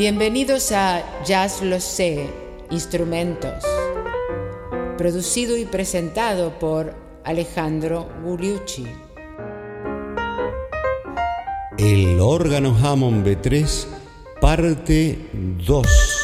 Bienvenidos a Jazz Lo Sé, Instrumentos, producido y presentado por Alejandro Gugliucci. El órgano Hammond B3, parte 2.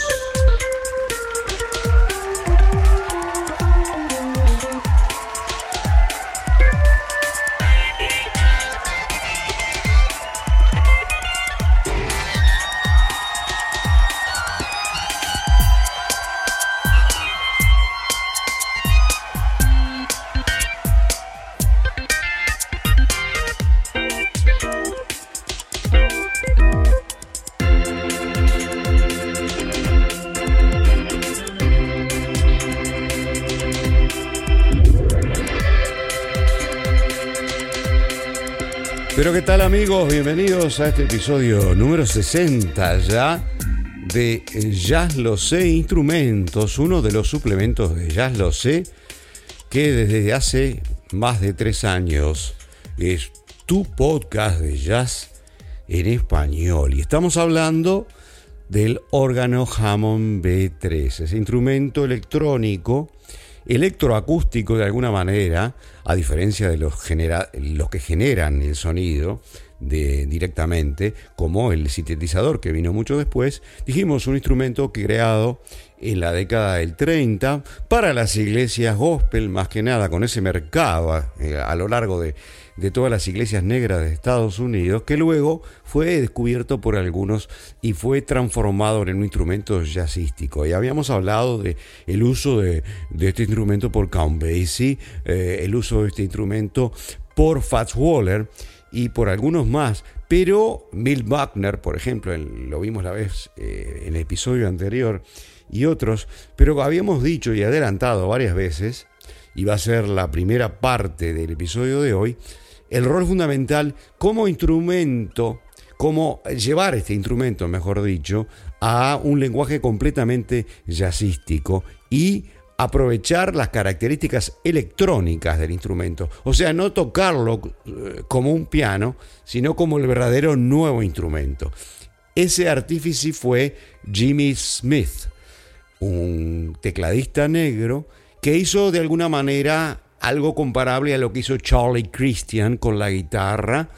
Pero qué tal amigos, bienvenidos a este episodio número 60 ya de Jazz Lo Sé Instrumentos, uno de los suplementos de Jazz Lo Sé que desde hace más de tres años es tu podcast de jazz en español. Y estamos hablando del órgano Hammond B3, ese instrumento electrónico electroacústico de alguna manera, a diferencia de los, que generan el sonido de, directamente, como el sintetizador que vino mucho después, dijimos un instrumento creado en la década del 30 para las iglesias gospel, más que nada con ese mercado eh, a lo largo de de todas las iglesias negras de Estados Unidos, que luego fue descubierto por algunos y fue transformado en un instrumento jazzístico. Y habíamos hablado de el uso de, este instrumento por Count Basie, eh, el uso de este instrumento por Fats Waller y por algunos más. Pero Bill Buckner, por ejemplo, lo vimos la vez eh, en el episodio anterior, y otros, pero habíamos dicho y adelantado varias veces, y va a ser la primera parte del episodio de hoy, el rol fundamental como instrumento, cómo llevar este instrumento, mejor dicho, a un lenguaje completamente jazzístico y aprovechar las características electrónicas del instrumento. O sea, no tocarlo eh, como un piano, sino como el verdadero nuevo instrumento. Ese artífice fue Jimmy Smith, un tecladista negro que hizo de alguna manera algo comparable a lo que hizo Charlie Christian con la guitarra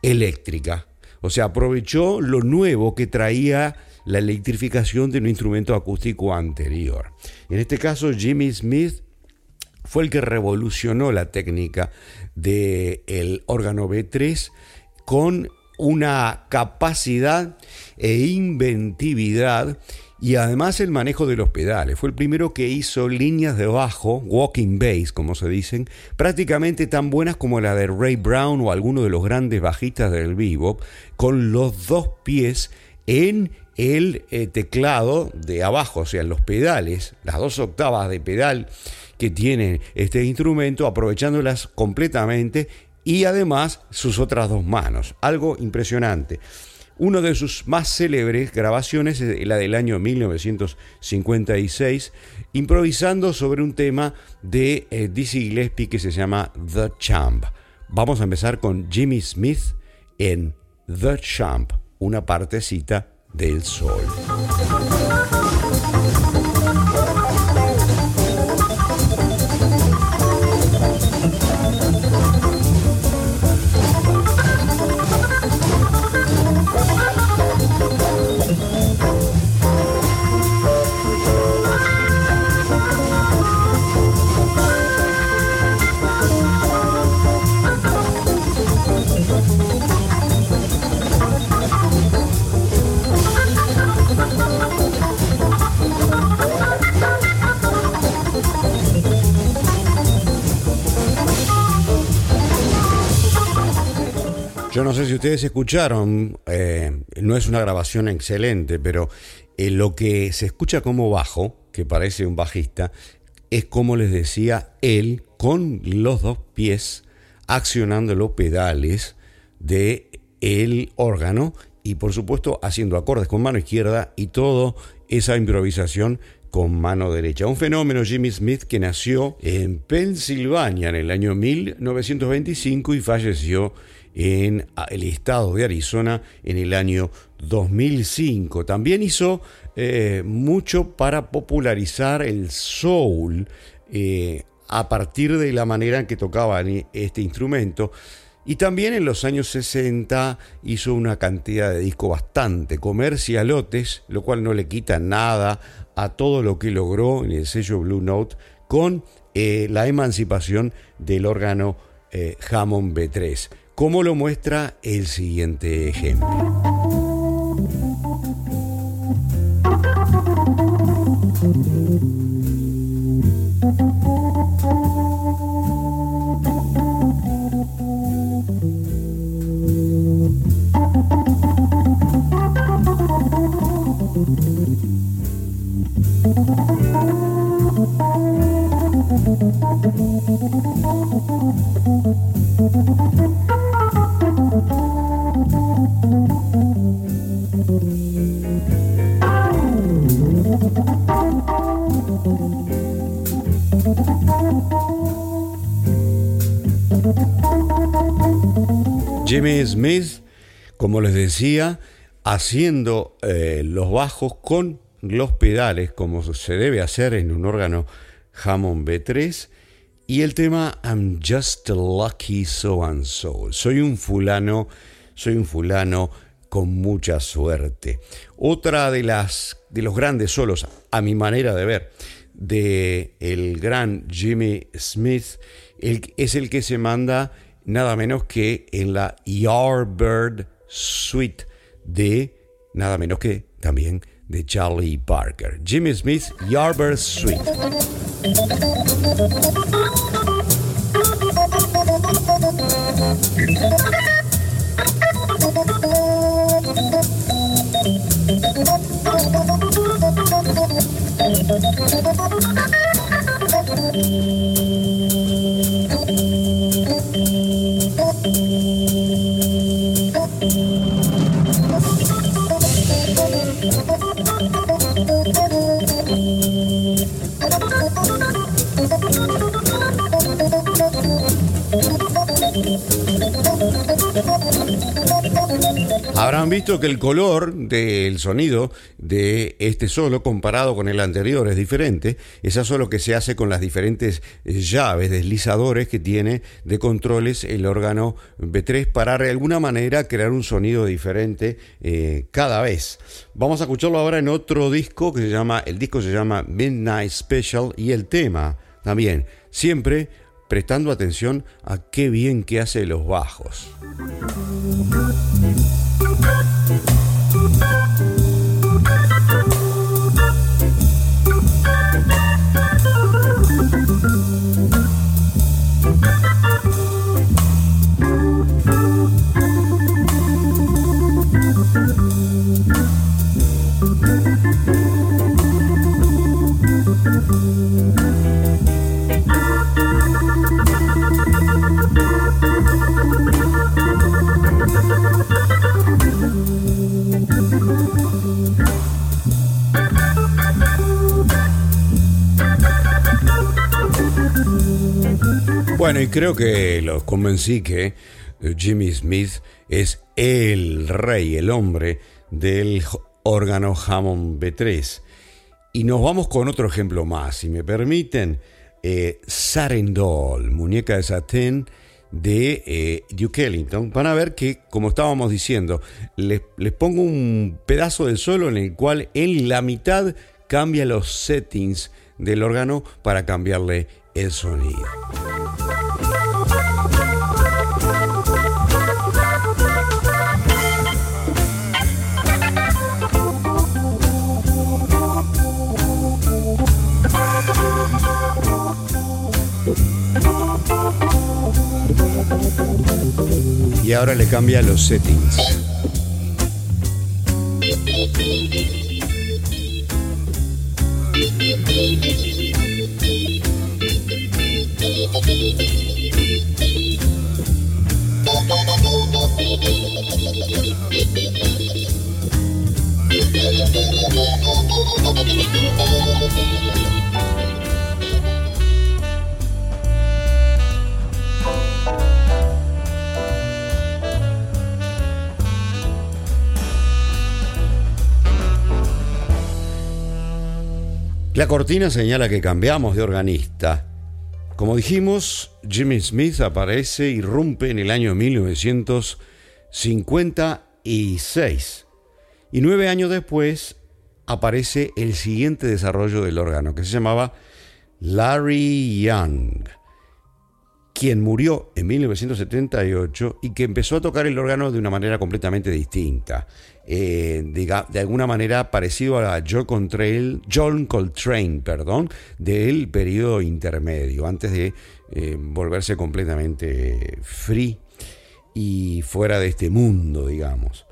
eléctrica. O sea, aprovechó lo nuevo que traía la electrificación de un instrumento acústico anterior. En este caso, Jimmy Smith fue el que revolucionó la técnica del órgano B3 con una capacidad e inventividad y además el manejo de los pedales. Fue el primero que hizo líneas de bajo, walking bass, como se dicen, prácticamente tan buenas como la de Ray Brown o alguno de los grandes bajistas del vivo, con los dos pies en el eh, teclado de abajo, o sea, en los pedales, las dos octavas de pedal que tiene este instrumento, aprovechándolas completamente y además sus otras dos manos. Algo impresionante. Una de sus más célebres grabaciones es la del año 1956, improvisando sobre un tema de eh, Dizzy Gillespie que se llama The Champ. Vamos a empezar con Jimmy Smith en The Champ, una partecita del sol. Ustedes escucharon, eh, no es una grabación excelente, pero eh, lo que se escucha como bajo, que parece un bajista, es como les decía él, con los dos pies accionando los pedales de el órgano y por supuesto haciendo acordes con mano izquierda y todo esa improvisación con mano derecha. Un fenómeno Jimmy Smith que nació en Pensilvania en el año 1925 y falleció en el estado de Arizona en el año 2005. También hizo eh, mucho para popularizar el soul eh, a partir de la manera en que tocaban este instrumento. Y también en los años 60 hizo una cantidad de discos bastante comercialotes, lo cual no le quita nada a todo lo que logró en el sello Blue Note con eh, la emancipación del órgano Hammond B3, como lo muestra el siguiente ejemplo. Como les decía, haciendo eh, los bajos con los pedales, como se debe hacer en un órgano Hammond B3, y el tema I'm just a lucky so and so. Soy un fulano, soy un fulano con mucha suerte. Otra de las de los grandes solos, a mi manera de ver, de el gran Jimmy Smith, es el que se manda nada menos que en la Yardbird Suite de nada menos que también de Charlie Parker. Jimmy Smith, Yardbird Suite. Habrán visto que el color del sonido de este solo comparado con el anterior es diferente. Esa solo que se hace con las diferentes llaves, deslizadores que tiene de controles el órgano B3 para de alguna manera crear un sonido diferente eh, cada vez. Vamos a escucharlo ahora en otro disco que se llama, el disco se llama Midnight Special y el tema también, siempre prestando atención a qué bien que hace los bajos. Y creo que los convencí que eh, Jimmy Smith es el rey, el hombre del órgano Hammond B3. Y nos vamos con otro ejemplo más, si me permiten. Eh, Sarendol, muñeca de satén de eh, Duke Ellington. Van a ver que, como estábamos diciendo, les, les pongo un pedazo del solo en el cual en la mitad cambia los settings del órgano para cambiarle el sonido. Y ahora le cambia los settings. Cortina señala que cambiamos de organista. Como dijimos, Jimmy Smith aparece y rompe en el año 1956. Y nueve años después aparece el siguiente desarrollo del órgano, que se llamaba Larry Young quien murió en 1978 y que empezó a tocar el órgano de una manera completamente distinta. Eh, de, alguna manera parecido a John Coltrane, John Coltrane perdón, del periodo intermedio, antes de eh, volverse completamente free y fuera de este mundo, digamos.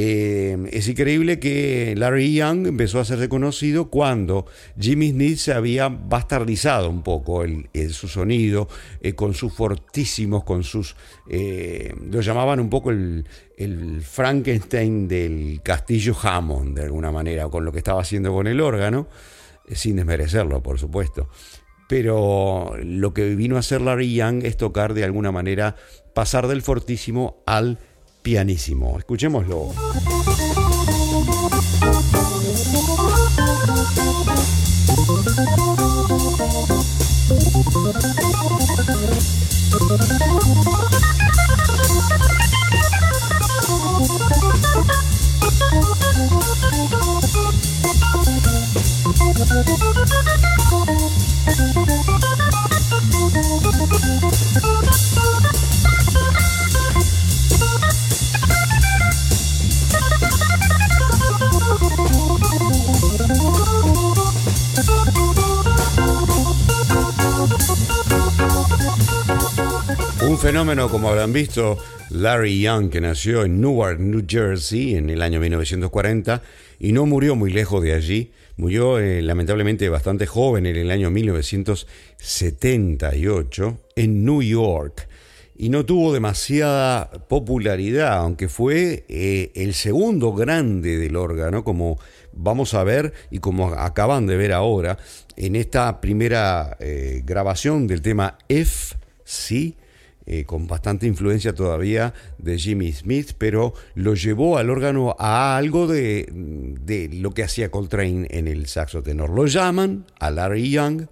Eh, es increíble que Larry Young empezó a ser reconocido cuando Jimmy Smith se había bastardizado un poco el, su sonido, eh, con sus fortísimos, con sus... Eh, lo llamaban un poco el, el, Frankenstein del castillo Hammond, de alguna manera, con lo que estaba haciendo con el órgano, sin desmerecerlo, por supuesto. Pero lo que vino a hacer Larry Young es tocar de alguna manera, pasar del fortísimo al pianísimo. Escuchémoslo. Un fenómeno, como habrán visto, Larry Young, que nació en Newark, New Jersey, en el año 1940, y no murió muy lejos de allí, murió eh, lamentablemente bastante joven en el año 1978 en New York. Y no tuvo demasiada popularidad, aunque fue eh, el segundo grande del órgano, como vamos a ver y como acaban de ver ahora en esta primera eh, grabación del tema F, sí, eh, con bastante influencia todavía de Jimmy Smith, pero lo llevó al órgano a algo de, de lo que hacía Coltrane en el saxo tenor. Lo llaman a Larry Young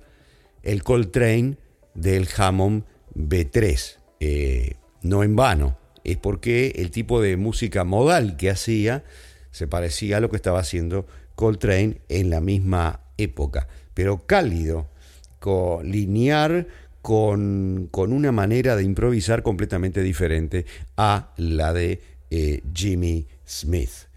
el Coltrane del Hammond B3. Eh, no en vano, es porque el tipo de música modal que hacía se parecía a lo que estaba haciendo Coltrane en la misma época, pero cálido, linear, con, una manera de improvisar completamente diferente a la de eh, Jimmy Smith.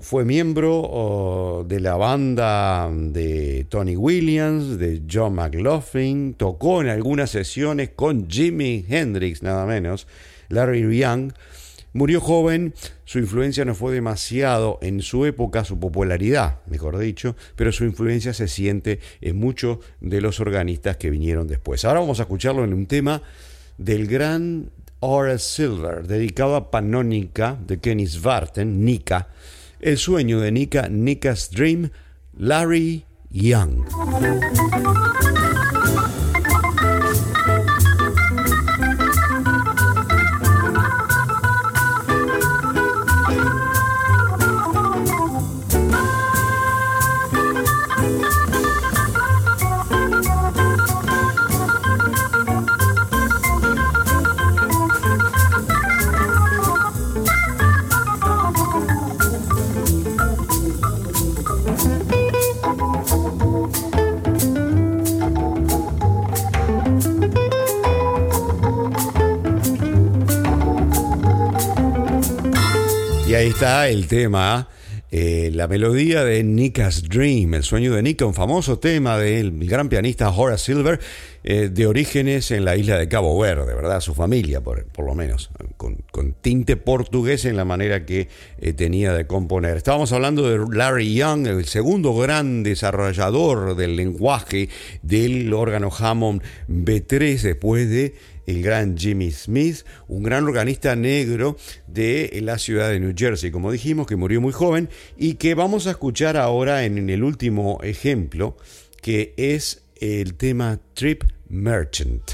fue miembro oh, de la banda de Tony Williams, de John McLaughlin, tocó en algunas sesiones con Jimi Hendrix, nada menos, Larry Young, Murió joven, su influencia no fue demasiado en su época, su popularidad, mejor dicho, pero su influencia se siente en muchos de los organistas que vinieron después. Ahora vamos a escucharlo en un tema del gran Horace Silver, dedicado a Panónica de Kenny Svarten, Nika, el sueño de Nika, Nika's Dream, Larry Young. Está el tema, eh, la melodía de Nika's Dream, el sueño de Nika, un famoso tema del gran pianista Horace Silver, eh, de orígenes en la isla de Cabo Verde, ¿verdad? Su familia, por, lo menos, con, tinte portugués en la manera que eh, tenía de componer. Estábamos hablando de Larry Young, el segundo gran desarrollador del lenguaje del órgano Hammond B3, después de el gran Jimmy Smith, un gran organista negro de la ciudad de New Jersey, como dijimos, que murió muy joven y que vamos a escuchar ahora en el último ejemplo, que es el tema Trip Merchant.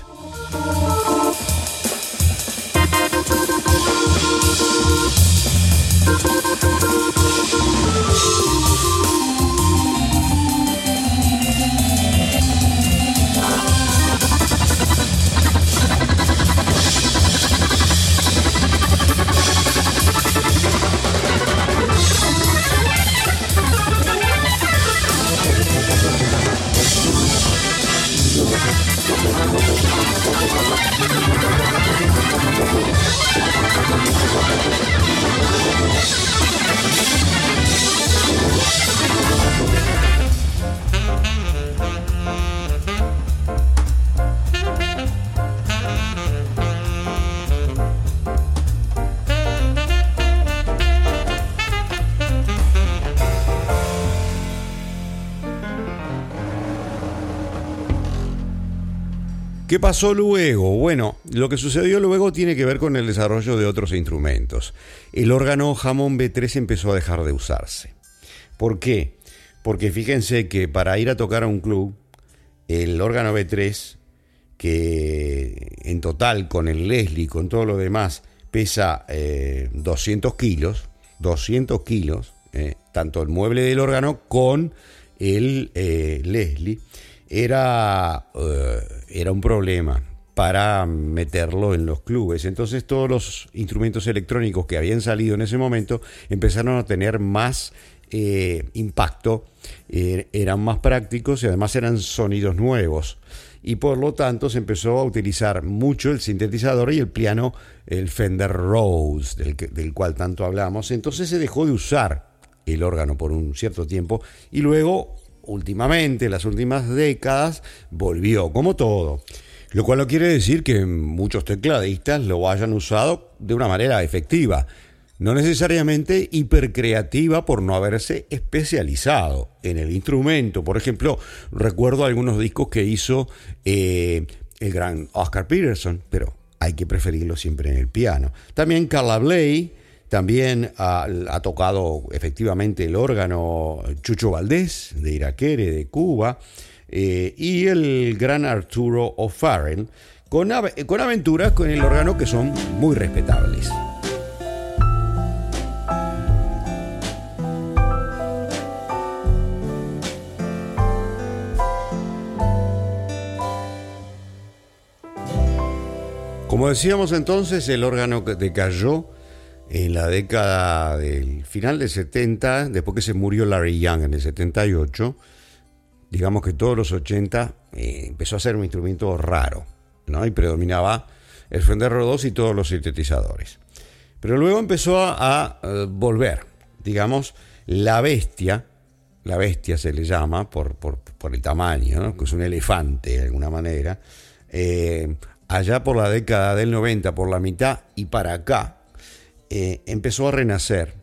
¿Qué pasó luego? Bueno, lo que sucedió luego tiene que ver con el desarrollo de otros instrumentos. El órgano Hammond B3 empezó a dejar de usarse. ¿Por qué? Porque fíjense que para ir a tocar a un club, el órgano B3, que en total con el Leslie, con todo lo demás, pesa 200 eh, kilos, 200 kilos, eh, tanto el mueble del órgano con el eh, Leslie, era, eh, era un problema para meterlo en los clubes. Entonces todos los instrumentos electrónicos que habían salido en ese momento empezaron a tener más eh, impacto, eh, eran más prácticos y además eran sonidos nuevos. Y por lo tanto se empezó a utilizar mucho el sintetizador y el piano, el Fender Rose, del, del cual tanto hablamos. Entonces se dejó de usar el órgano por un cierto tiempo y luego últimamente, las últimas décadas, volvió, como todo. Lo cual no quiere decir que muchos tecladistas lo hayan usado de una manera efectiva, no necesariamente hipercreativa por no haberse especializado en el instrumento. Por ejemplo, recuerdo algunos discos que hizo eh, el gran Oscar Peterson, pero hay que preferirlo siempre en el piano. También Carla Bley también ha, tocado efectivamente el órgano Chucho Valdés de Iraquere, de Cuba, eh, y el gran Arturo O'Farrell, con, con aventuras con el órgano que son muy respetables. Como decíamos entonces, el órgano decayó en la década del final del 70, después que se murió Larry Young en el 78, digamos que todos los 80 eh, empezó a ser un instrumento raro, ¿no? Y predominaba el Fender Rhodes y todos los sintetizadores. Pero luego empezó a, volver, digamos, la bestia, la bestia se le llama por, por, el tamaño, que es un elefante de alguna manera, eh, allá por la década del 90, por la mitad y para acá, eh, empezó a renacer.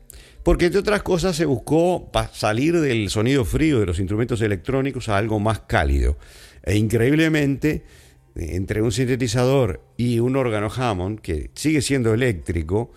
Porque entre otras cosas se buscó salir del sonido frío de los instrumentos electrónicos a algo más cálido. E increíblemente, entre un sintetizador y un órgano Hammond, que sigue siendo eléctrico,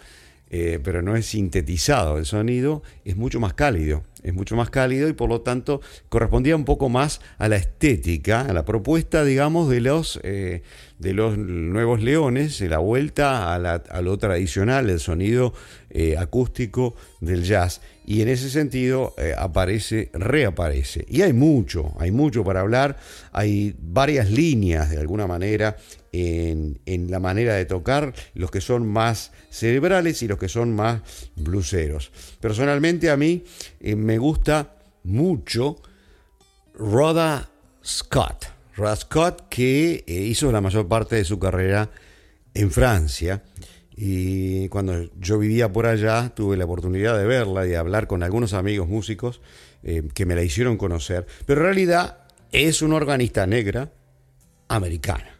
eh, pero no es sintetizado el sonido, es mucho más cálido. Es mucho más cálido y por lo tanto correspondía un poco más a la estética, a la propuesta, digamos, de los, eh, de los nuevos leones, la vuelta a, lo tradicional, el sonido eh, acústico del jazz. Y en ese sentido aparece, reaparece. Y hay mucho, hay mucho para hablar, hay varias líneas de alguna manera en, la manera de tocar, los que son más cerebrales y los que son más bluseros. Personalmente a mí eh, me gusta mucho Rhoda Scott. Scott, que eh, hizo la mayor parte de su carrera en Francia. Y cuando yo vivía por allá, tuve la oportunidad de verla y hablar con algunos amigos músicos eh, que me la hicieron conocer. Pero en realidad es una organista negra americana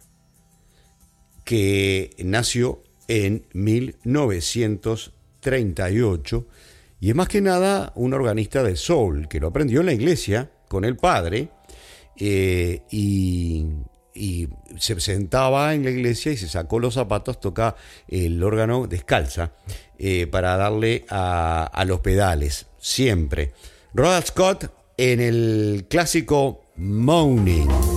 que nació en 1938 y es más que nada un organista de soul que lo aprendió en la iglesia con el padre eh, y, se sentaba en la iglesia y se sacó los zapatos, toca el órgano descalza eh, para darle a, los pedales, siempre. Rhoda Scott en el clásico Moaning.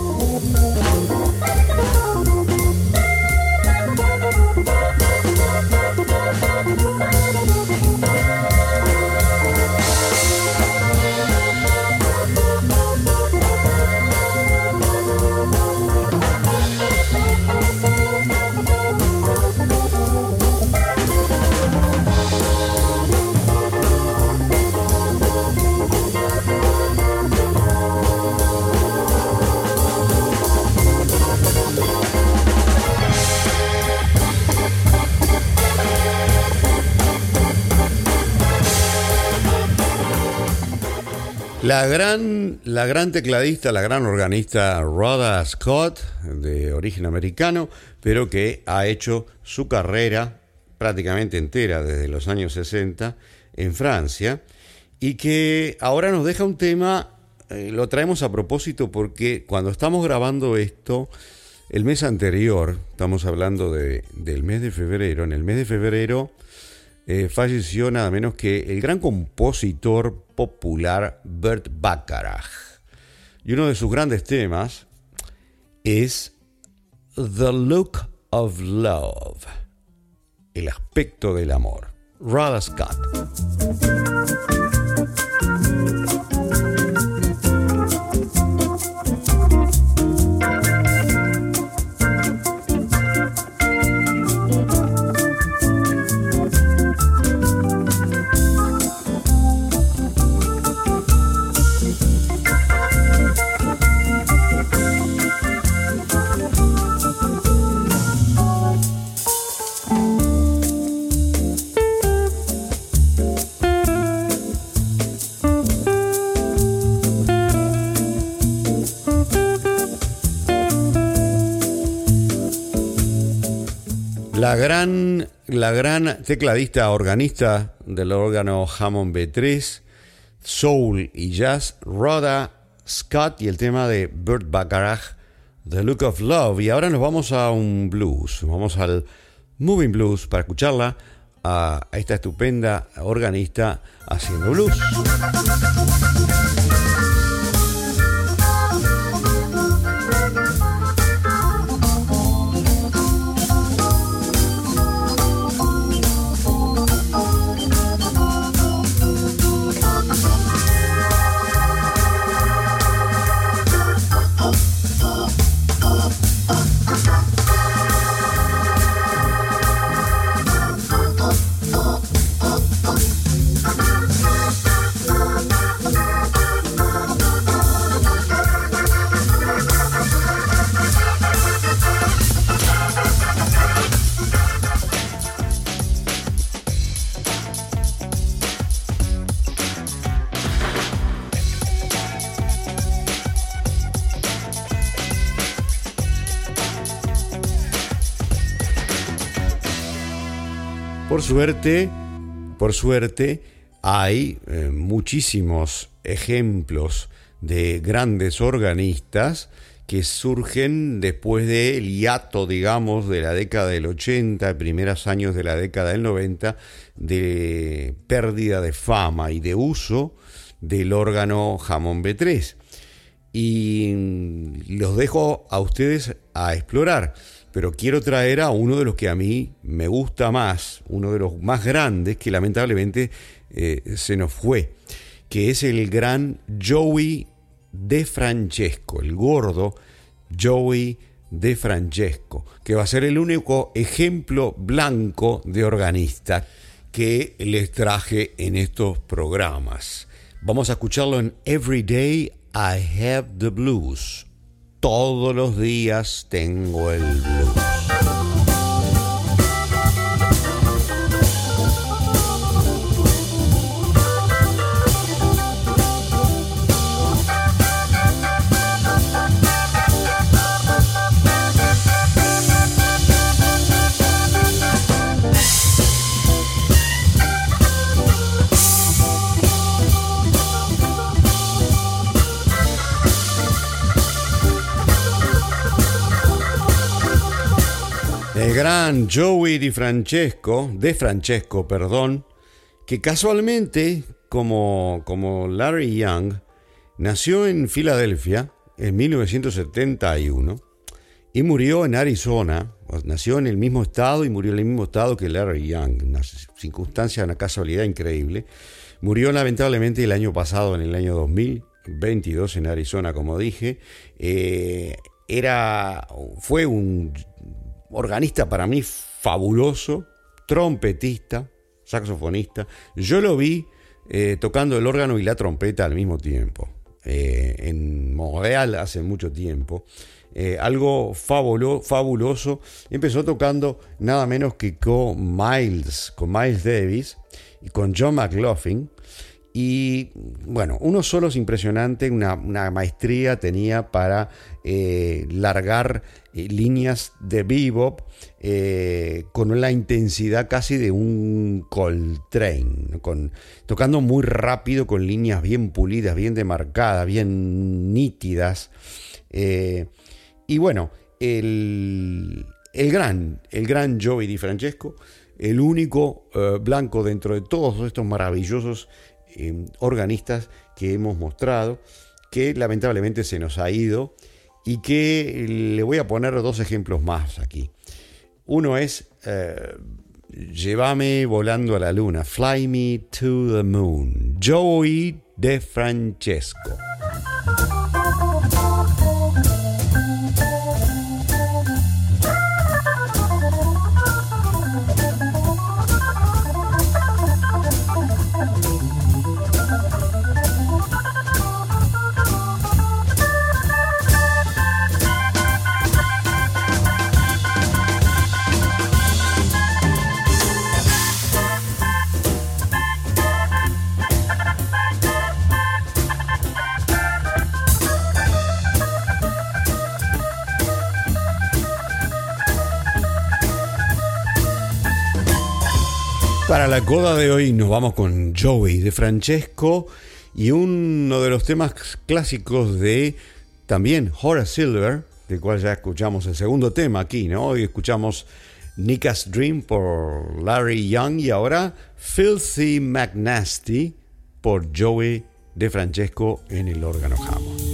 La gran, la gran tecladista, la gran organista Rhoda Scott, de origen americano, pero que ha hecho su carrera prácticamente entera desde los años 60 en Francia y que ahora nos deja un tema, eh, lo traemos a propósito porque cuando estamos grabando esto, el mes anterior, estamos hablando de, del mes de febrero, en el mes de febrero eh, falleció nada menos que el gran compositor popular Bert Bacharach. Y uno de sus grandes temas es The Look of Love, el aspecto del amor. Rada Scott. La gran, la gran tecladista organista del órgano Hammond B3, Soul y Jazz, Rhoda Scott y el tema de Burt Bacharach, The Look of Love. Y ahora nos vamos a un blues, vamos al Moving Blues para escucharla a esta estupenda organista haciendo blues. Por suerte, por suerte, hay eh, muchísimos ejemplos de grandes organistas que surgen después del hiato, digamos, de la década del 80, primeros años de la década del 90, de pérdida de fama y de uso del órgano Jamón B3. Y los dejo a ustedes a explorar pero quiero traer a uno de los que a mí me gusta más, uno de los más grandes que lamentablemente eh, se nos fue, que es el gran Joey de Francesco, el gordo Joey de Francesco, que va a ser el único ejemplo blanco de organista que les traje en estos programas. Vamos a escucharlo en Every Day I Have the Blues todos los días tengo el blues. Joey Di Francesco, de Francesco, perdón, que casualmente, como, como Larry Young, nació en Filadelfia en 1971 y murió en Arizona. Nació en el mismo estado y murió en el mismo estado que Larry Young. Una circunstancia, una casualidad increíble. Murió lamentablemente el año pasado, en el año 2022, en Arizona, como dije. Eh, era, fue un organista para mí fabuloso, trompetista, saxofonista. Yo lo vi eh, tocando el órgano y la trompeta al mismo tiempo, eh, en Montreal hace mucho tiempo. Eh, algo fabuloso. Empezó tocando nada menos que con Miles, con Miles Davis y con John McLaughlin. Y bueno, unos solos impresionantes, una, maestría tenía para largar eh, líneas de bebop eh, con la intensidad casi de un Coltrane, tocando muy rápido con líneas bien pulidas, bien demarcadas, bien nítidas. Eh, y bueno, el, el gran, el gran Di Francesco, el único blanco dentro de todos estos maravillosos organistas que hemos mostrado, que lamentablemente se nos ha ido y que le voy a poner dos ejemplos más aquí. Uno es eh, Llévame volando a la luna, Fly Me to the Moon, Joey De Francesco. Para la coda de hoy nos vamos con Joey de Francesco y uno de los temas clásicos de también Horace Silver, del cual ya escuchamos el segundo tema aquí, ¿no? Hoy escuchamos Nika's Dream por Larry Young y ahora Filthy McNasty por Joey de Francesco en el órgano Hammond.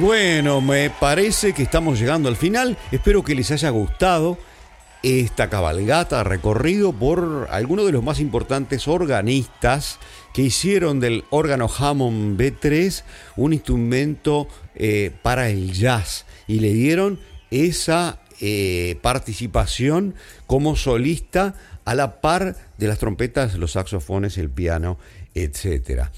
Bueno, me parece que estamos llegando al final. Espero que les haya gustado esta cabalgata recorrido por algunos de los más importantes organistas que hicieron del órgano Hammond B3 un instrumento eh, para el jazz y le dieron esa eh, participación como solista a la par de las trompetas, los saxofones, el piano, etcétera.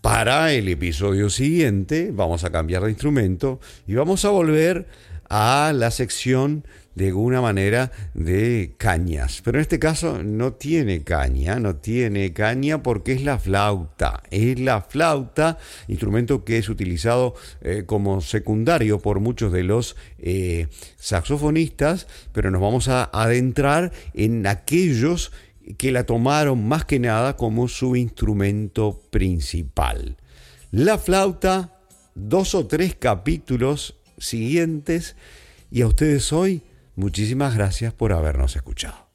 Para el episodio siguiente vamos a cambiar de instrumento y vamos a volver a la sección de alguna manera de cañas. Pero en este caso no tiene caña, no tiene caña porque es la flauta. Es la flauta, instrumento que es utilizado eh, como secundario por muchos de los eh, saxofonistas, pero nos vamos a adentrar en aquellos que la tomaron más que nada como su instrumento principal. La flauta, dos o tres capítulos siguientes y a ustedes hoy muchísimas gracias por habernos escuchado.